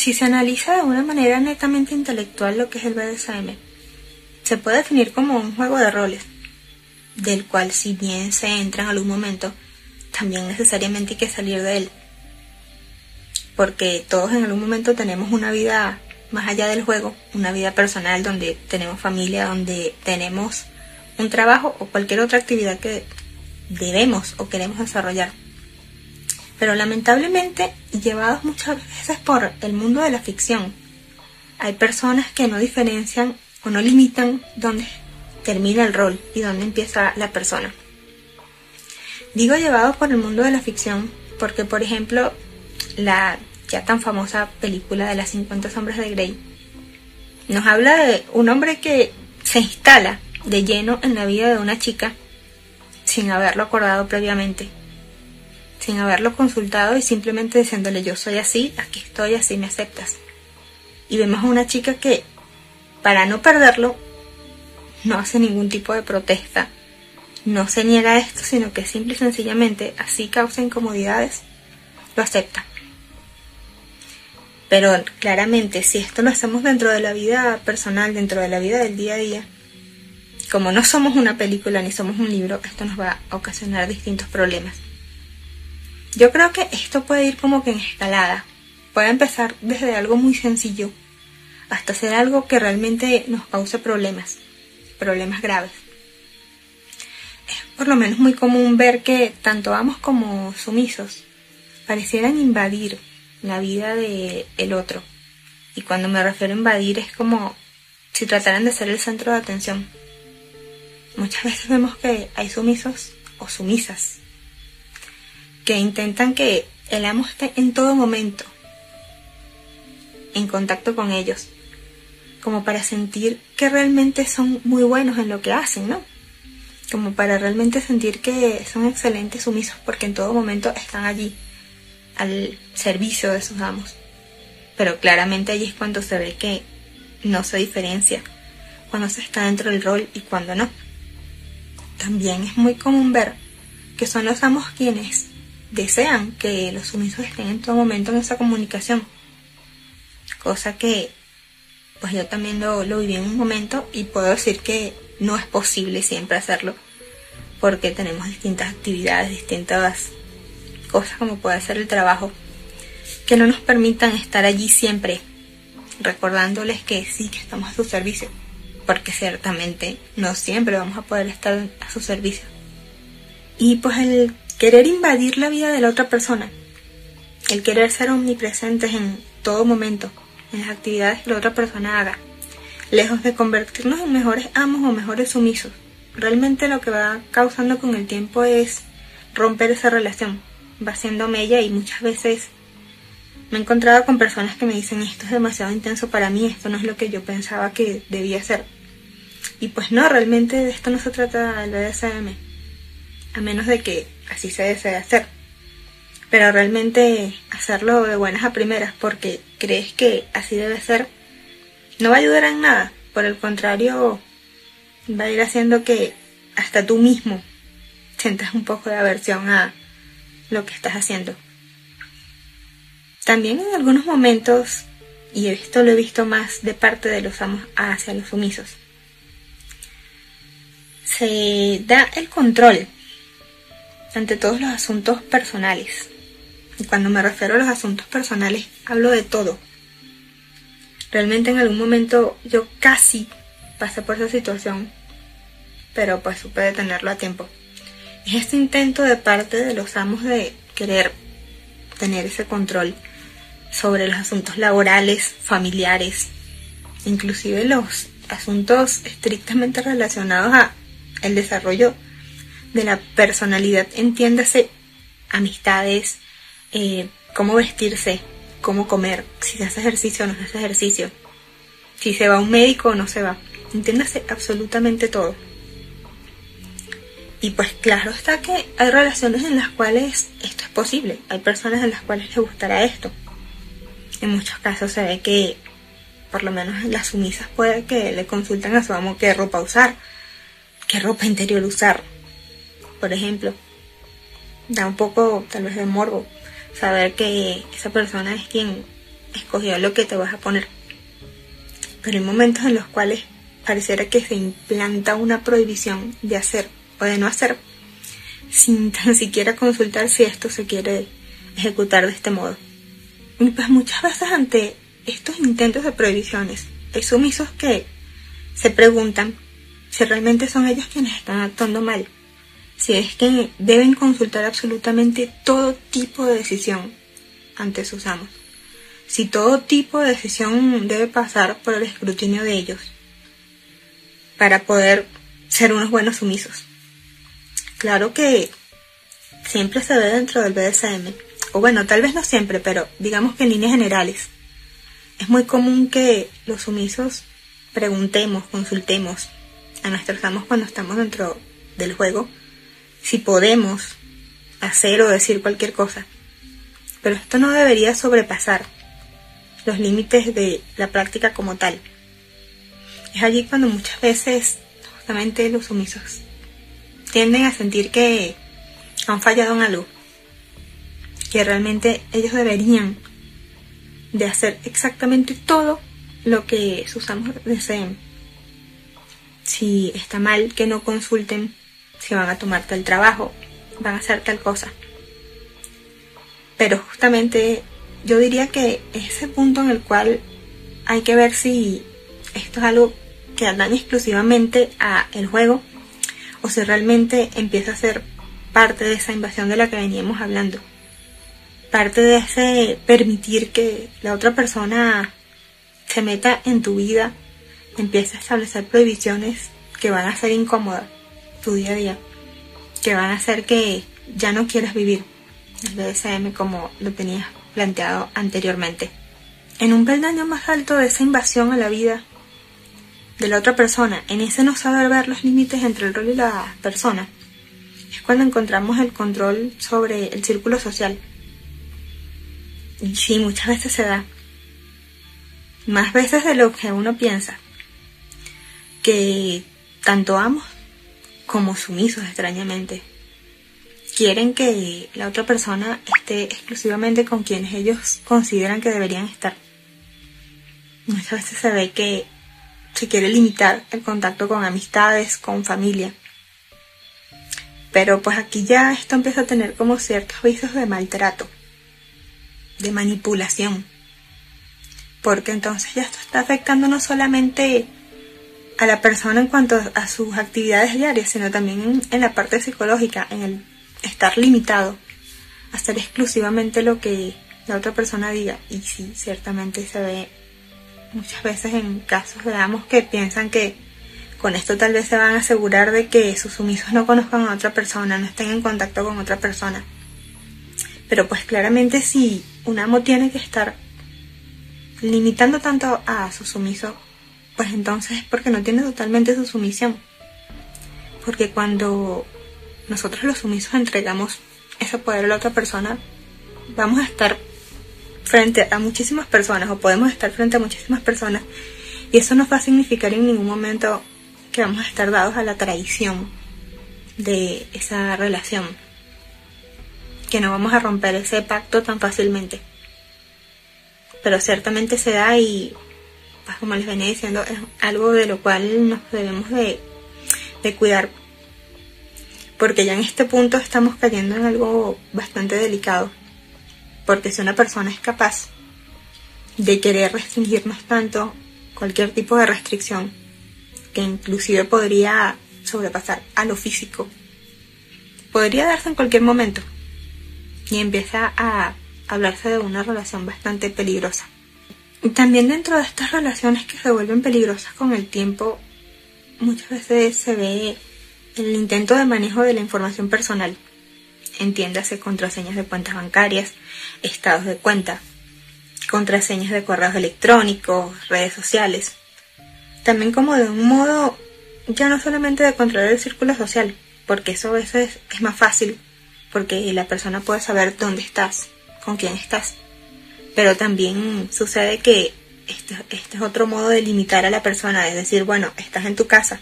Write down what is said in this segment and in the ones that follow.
si se analiza de una manera netamente intelectual lo que es el BDSM, se puede definir como un juego de roles, del cual si bien se entra en algún momento, también necesariamente hay que salir de él. Porque todos en algún momento tenemos una vida más allá del juego, una vida personal donde tenemos familia, donde tenemos un trabajo o cualquier otra actividad que debemos o queremos desarrollar. Pero lamentablemente, llevados muchas veces por el mundo de la ficción, hay personas que no diferencian o no limitan dónde termina el rol y dónde empieza la persona. Digo llevados por el mundo de la ficción porque, por ejemplo, la ya tan famosa película de las 50 sombras de Grey nos habla de un hombre que se instala de lleno en la vida de una chica sin haberlo acordado previamente, sin haberlo consultado y simplemente diciéndole yo soy así, aquí estoy, así me aceptas. Y vemos a una chica que, para no perderlo, no hace ningún tipo de protesta, no se niega a esto, sino que simple y sencillamente, así causa incomodidades, lo acepta. Pero claramente, si esto lo hacemos dentro de la vida personal, dentro de la vida del día a día, como no somos una película ni somos un libro, esto nos va a ocasionar distintos problemas. Yo creo que esto puede ir como que en escalada. Puede empezar desde algo muy sencillo hasta ser algo que realmente nos cause problemas, problemas graves. Es por lo menos muy común ver que tanto amos como sumisos parecieran invadir la vida del el otro. Y cuando me refiero a invadir es como si trataran de ser el centro de atención. Muchas veces vemos que hay sumisos o sumisas que intentan que el amo esté en todo momento en contacto con ellos, como para sentir que realmente son muy buenos en lo que hacen, ¿no? Como para realmente sentir que son excelentes sumisos porque en todo momento están allí al servicio de sus amos. Pero claramente allí es cuando se ve que no se diferencia, cuando se está dentro del rol y cuando no. También es muy común ver que son los amos quienes desean que los sumisos estén en todo momento en esa comunicación. Cosa que pues yo también lo, lo viví en un momento y puedo decir que no es posible siempre hacerlo porque tenemos distintas actividades, distintas cosas como puede ser el trabajo que no nos permitan estar allí siempre recordándoles que sí, que estamos a su servicio porque ciertamente no siempre vamos a poder estar a su servicio. Y pues el querer invadir la vida de la otra persona, el querer ser omnipresentes en todo momento, en las actividades que la otra persona haga, lejos de convertirnos en mejores amos o mejores sumisos, realmente lo que va causando con el tiempo es romper esa relación, va siendo mella y muchas veces me he encontrado con personas que me dicen esto es demasiado intenso para mí, esto no es lo que yo pensaba que debía ser. Y pues no, realmente de esto no se trata el BDSM, a menos de que así se desee hacer. Pero realmente hacerlo de buenas a primeras porque crees que así debe ser, no va a ayudar en nada. Por el contrario, va a ir haciendo que hasta tú mismo sientas un poco de aversión a lo que estás haciendo. También en algunos momentos, y esto lo he visto más de parte de los amos hacia los sumisos, se da el control ante todos los asuntos personales. Y cuando me refiero a los asuntos personales, hablo de todo. Realmente en algún momento yo casi pasé por esa situación, pero pues supe detenerlo a tiempo. Es este intento de parte de los amos de querer tener ese control sobre los asuntos laborales, familiares, inclusive los asuntos estrictamente relacionados a el desarrollo de la personalidad, entiéndase amistades, eh, cómo vestirse, cómo comer, si se hace ejercicio o no se hace ejercicio, si se va a un médico o no se va, entiéndase absolutamente todo. Y pues claro está que hay relaciones en las cuales esto es posible, hay personas en las cuales les gustará esto. En muchos casos se ve que por lo menos las sumisas puede que le consulten a su amo qué ropa usar, qué ropa interior usar, por ejemplo. Da un poco tal vez de morbo saber que esa persona es quien escogido lo que te vas a poner. Pero hay momentos en los cuales pareciera que se implanta una prohibición de hacer o de no hacer sin tan siquiera consultar si esto se quiere ejecutar de este modo. Y pues muchas veces ante estos intentos de prohibiciones hay sumisos que se preguntan si realmente son ellos quienes están actuando mal, si es que deben consultar absolutamente todo tipo de decisión ante sus amos, si todo tipo de decisión debe pasar por el escrutinio de ellos para poder ser unos buenos sumisos. Claro que siempre se ve dentro del BDSM, o bueno, tal vez no siempre, pero digamos que en líneas generales. Es muy común que los sumisos preguntemos, consultemos a nuestros amos cuando estamos dentro del juego si podemos hacer o decir cualquier cosa. Pero esto no debería sobrepasar los límites de la práctica como tal. Es allí cuando muchas veces justamente los sumisos tienden a sentir que han fallado en algo, que realmente ellos deberían de hacer exactamente todo lo que sus amos deseen. Si está mal que no consulten si van a tomar tal trabajo, van a hacer tal cosa. Pero justamente yo diría que ese punto en el cual hay que ver si esto es algo que atañe exclusivamente a el juego o si realmente empieza a ser parte de esa invasión de la que veníamos hablando. Parte de ese permitir que la otra persona se meta en tu vida, empieza a establecer prohibiciones que van a ser incómodas tu día a día, que van a hacer que ya no quieras vivir el BDSM como lo tenías planteado anteriormente. En un peldaño más alto de esa invasión a la vida de la otra persona, en ese no saber ver los límites entre el rol y la persona, es cuando encontramos el control sobre el círculo social. Y sí, muchas veces se da. Más veces de lo que uno piensa. Que tanto amos como sumisos, extrañamente, quieren que la otra persona esté exclusivamente con quienes ellos consideran que deberían estar. Muchas veces se ve que se quiere limitar el contacto con amistades, con familia. Pero pues aquí ya esto empieza a tener como ciertos visos de maltrato, de manipulación. Porque entonces ya esto está afectando no solamente a la persona en cuanto a sus actividades diarias, sino también en, la parte psicológica, en el estar limitado hacer exclusivamente lo que la otra persona diga. Y sí, ciertamente se ve muchas veces en casos, veamos que piensan que con esto tal vez se van a asegurar de que sus sumisos no conozcan a otra persona, no estén en contacto con otra persona. Pero pues claramente si un amo tiene que estar limitando tanto a su sumiso, pues entonces es porque no tiene totalmente su sumisión. Porque cuando nosotros los sumisos entregamos ese poder a la otra persona, vamos a estar frente a muchísimas personas o podemos estar frente a muchísimas personas y eso no va a significar en ningún momento que vamos a estar dados a la traición de esa relación, que no vamos a romper ese pacto tan fácilmente. Pero ciertamente se da y, pues como les venía diciendo, es algo de lo cual nos debemos de, de cuidar, porque ya en este punto estamos cayendo en algo bastante delicado, porque si una persona es capaz de querer restringirnos tanto, cualquier tipo de restricción, que inclusive podría sobrepasar a lo físico. Podría darse en cualquier momento y empieza a hablarse de una relación bastante peligrosa. También dentro de estas relaciones que se vuelven peligrosas con el tiempo, muchas veces se ve el intento de manejo de la información personal. Entiéndase contraseñas de cuentas bancarias, estados de cuenta, contraseñas de correos electrónicos, redes sociales, también como de un modo ya no solamente de controlar el círculo social, porque eso a veces es más fácil, porque la persona puede saber dónde estás, con quién estás, pero también sucede que este, este es otro modo de limitar a la persona, es decir, bueno, estás en tu casa,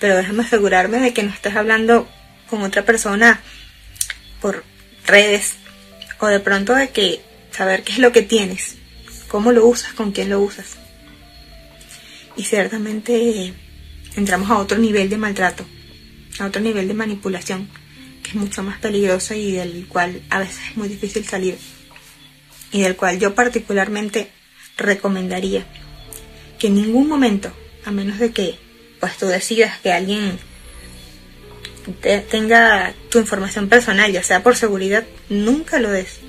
pero déjame asegurarme de que no estés hablando con otra persona por redes o de pronto de que saber qué es lo que tienes cómo lo usas, con quién lo usas. Y ciertamente entramos a otro nivel de maltrato, a otro nivel de manipulación, que es mucho más peligroso y del cual a veces es muy difícil salir. Y del cual yo particularmente recomendaría que en ningún momento, a menos de que pues tú decidas que alguien tenga tu información personal, ya sea por seguridad, nunca lo des.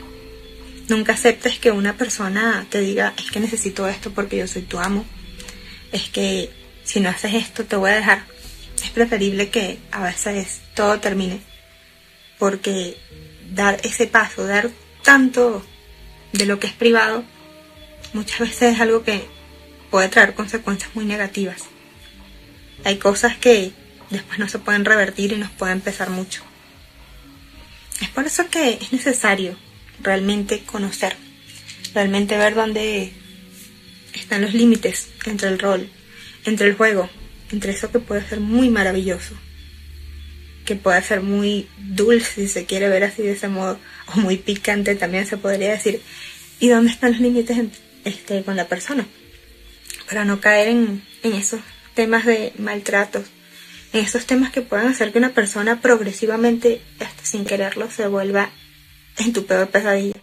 Nunca aceptes que una persona te diga, es que necesito esto porque yo soy tu amo. Es que si no haces esto te voy a dejar. Es preferible que a veces todo termine. Porque dar ese paso, dar tanto de lo que es privado, muchas veces es algo que puede traer consecuencias muy negativas. Hay cosas que después no se pueden revertir y nos pueden pesar mucho. Es por eso que es necesario realmente conocer, realmente ver dónde están los límites entre el rol, entre el juego, entre eso que puede ser muy maravilloso, que puede ser muy dulce si se quiere ver así de ese modo, o muy picante también se podría decir, y dónde están los límites este, con la persona, para no caer en, en esos temas de maltratos, en esos temas que pueden hacer que una persona progresivamente, hasta sin quererlo, se vuelva en tu peor pesadilla.